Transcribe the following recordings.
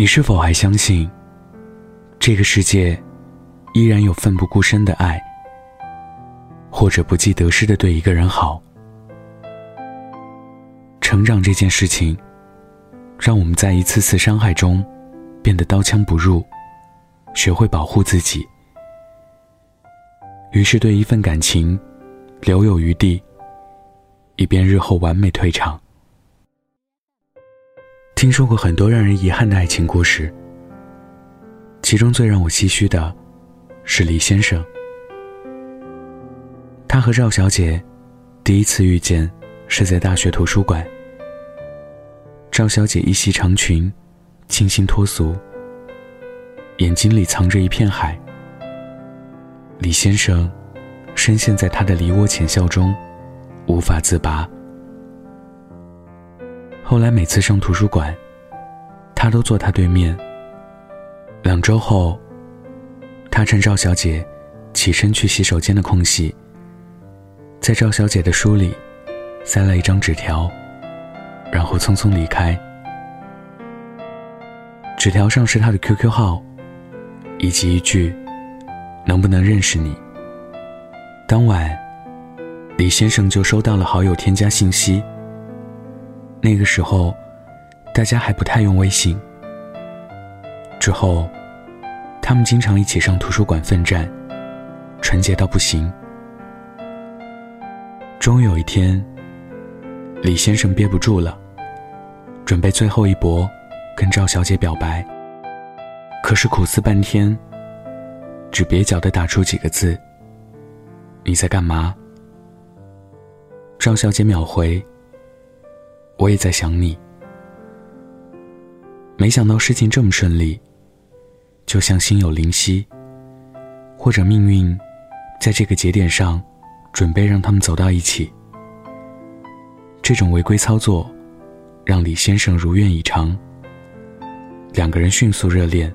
你是否还相信，这个世界依然有奋不顾身的爱，或者不计得失的对一个人好？成长这件事情，让我们在一次次伤害中变得刀枪不入，学会保护自己，于是对一份感情留有余地，以便日后完美退场。听说过很多让人遗憾的爱情故事，其中最让我唏嘘的，是李先生。他和赵小姐第一次遇见是在大学图书馆。赵小姐一袭长裙，清新脱俗，眼睛里藏着一片海。李先生深陷在她的梨涡浅笑中，无法自拔。后来每次上图书馆，他都坐他对面。两周后，他趁赵小姐起身去洗手间的空隙，在赵小姐的书里塞了一张纸条，然后匆匆离开。纸条上是他的 QQ 号，以及一句“能不能认识你”。当晚，李先生就收到了好友添加信息。那个时候，大家还不太用微信。之后，他们经常一起上图书馆奋战，纯洁到不行。终于有一天，李先生憋不住了，准备最后一搏，跟赵小姐表白。可是苦思半天，只蹩脚的打出几个字：“你在干嘛？”赵小姐秒回。我也在想你。没想到事情这么顺利，就像心有灵犀，或者命运，在这个节点上，准备让他们走到一起。这种违规操作，让李先生如愿以偿。两个人迅速热恋。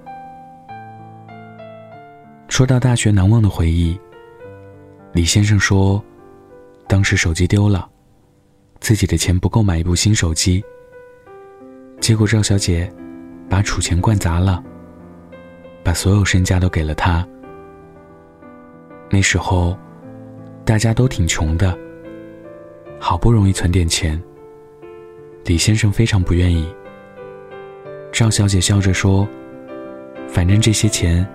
说到大学难忘的回忆，李先生说，当时手机丢了。自己的钱不够买一部新手机，结果赵小姐把储钱罐砸了，把所有身家都给了他。那时候大家都挺穷的，好不容易存点钱，李先生非常不愿意。赵小姐笑着说：“反正这些钱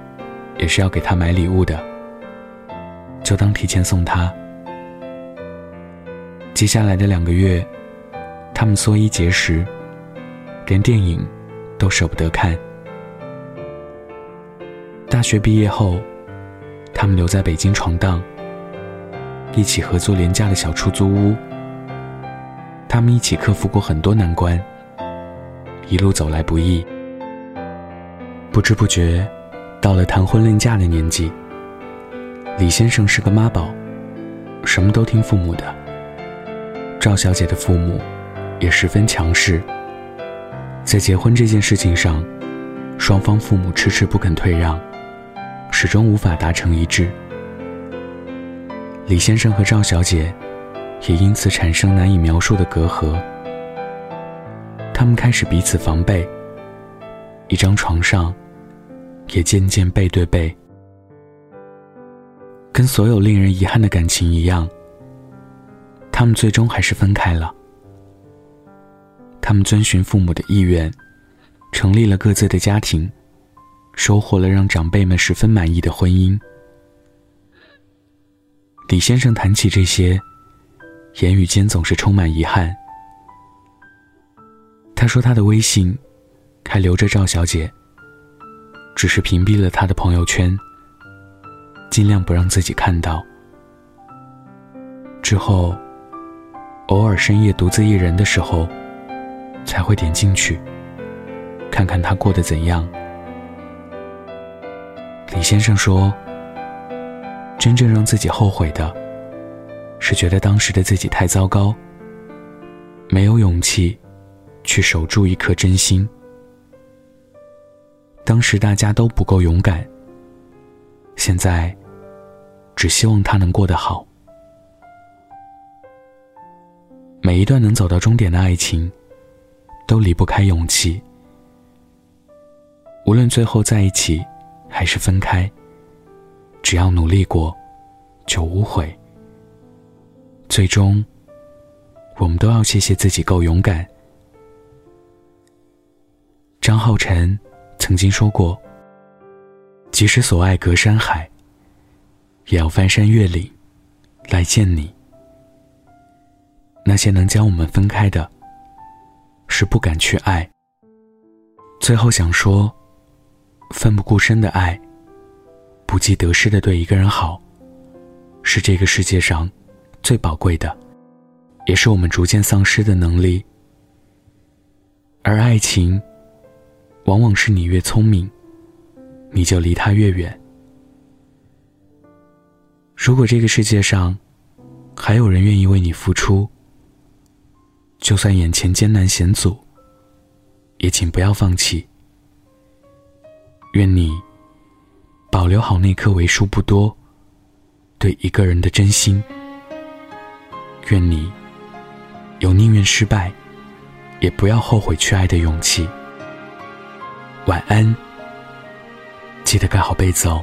也是要给他买礼物的，就当提前送他。”接下来的两个月，他们缩衣节食，连电影都舍不得看。大学毕业后，他们留在北京闯荡，一起合租廉价的小出租屋。他们一起克服过很多难关，一路走来不易。不知不觉，到了谈婚论嫁的年纪，李先生是个妈宝，什么都听父母的。赵小姐的父母也十分强势，在结婚这件事情上，双方父母迟迟不肯退让，始终无法达成一致。李先生和赵小姐也因此产生难以描述的隔阂，他们开始彼此防备，一张床上也渐渐背对背。跟所有令人遗憾的感情一样。他们最终还是分开了。他们遵循父母的意愿，成立了各自的家庭，收获了让长辈们十分满意的婚姻。李先生谈起这些，言语间总是充满遗憾。他说他的微信还留着赵小姐，只是屏蔽了他的朋友圈，尽量不让自己看到。之后。偶尔深夜独自一人的时候，才会点进去，看看他过得怎样。李先生说：“真正让自己后悔的，是觉得当时的自己太糟糕，没有勇气去守住一颗真心。当时大家都不够勇敢，现在只希望他能过得好。”每一段能走到终点的爱情，都离不开勇气。无论最后在一起还是分开，只要努力过，就无悔。最终，我们都要谢谢自己够勇敢。张浩晨曾经说过：“即使所爱隔山海，也要翻山越岭来见你。”那些能将我们分开的，是不敢去爱。最后想说，奋不顾身的爱，不计得失的对一个人好，是这个世界上。最宝贵的，也是我们逐渐丧失的能力。而爱情，往往是你越聪明，你就离他越远。如果这个世界上还有人愿意为你付出，就算眼前艰难险阻，也请不要放弃。愿你保留好那颗为数不多对一个人的真心。愿你有宁愿失败，也不要后悔去爱的勇气。晚安，记得盖好被子哦。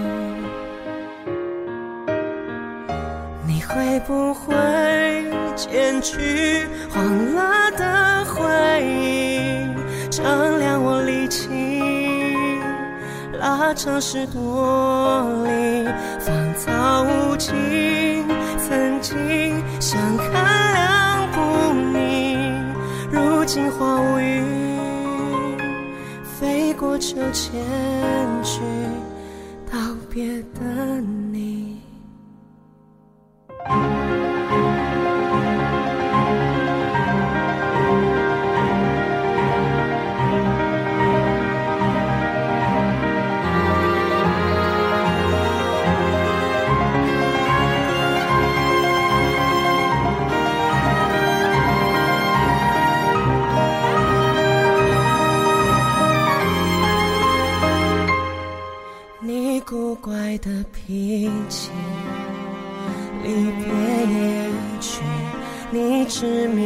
会不会剪去黄了的回忆，丈量我力气，拉长十多里，芳草无尽。曾经相看两不腻，如今花无语，飞过秋千去道别的。你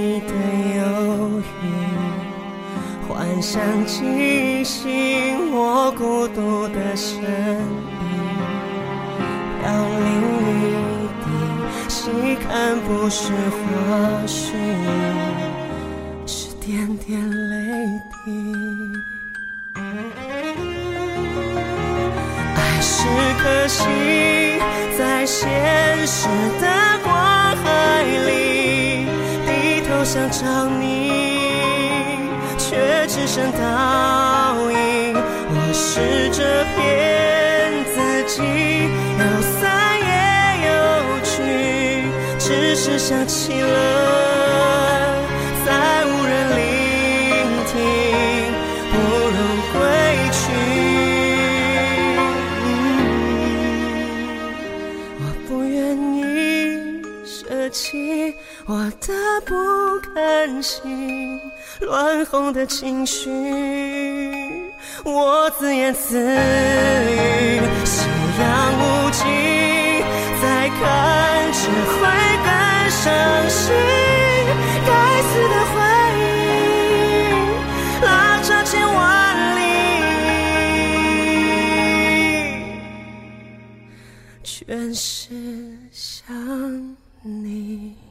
你的忧郁，幻想惊醒我孤独的身影，飘零一地，细看不是花絮，是点点泪滴。爱是颗星。在现实的到你，却只剩倒影。我试着骗自己，有散也有聚，只是想起了，的不甘心，乱哄的情绪，我自言自语，夕阳无尽，再看只会更伤心。该死的回忆，拉长千万里，全是想。你。